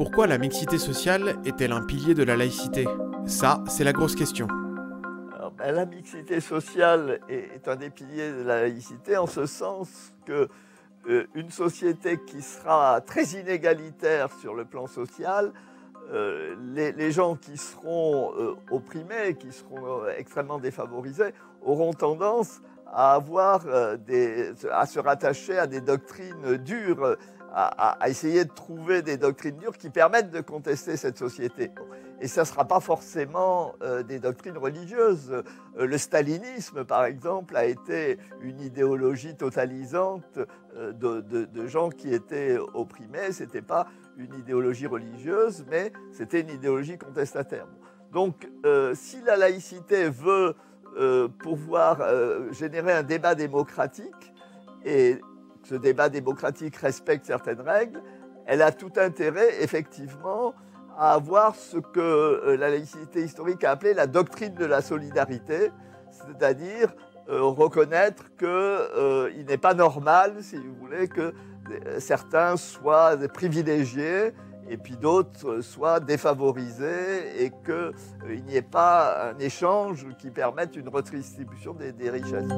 Pourquoi la mixité sociale est-elle un pilier de la laïcité? Ça, c'est la grosse question. Ben, la mixité sociale est, un des piliers de la laïcité en ce sens que euh, une société qui sera très inégalitaire sur le plan social, euh, les, gens qui seront euh, opprimés, qui seront extrêmement défavorisés, auront tendance à avoir des, à se rattacher à des doctrines dures à, essayer de trouver des doctrines dures qui permettent de contester cette société. Et ça ne sera pas forcément euh, des doctrines religieuses. Euh, le stalinisme, par exemple, a été une idéologie totalisante euh, de, gens qui étaient opprimés. Ce n'était pas une idéologie religieuse, mais c'était une idéologie contestataire. Donc, si la laïcité veut pouvoir générer un débat démocratique, et ce débat démocratique respecte certaines règles, elle a tout intérêt, effectivement, à avoir ce que euh, la laïcité historique a appelé la doctrine de la solidarité, c'est-à-dire euh, reconnaître qu'il euh, n'est pas normal, si vous voulez, que certains soient privilégiés et puis d'autres soient défavorisés et qu'il n'y ait pas un échange qui permette une redistribution des richesses.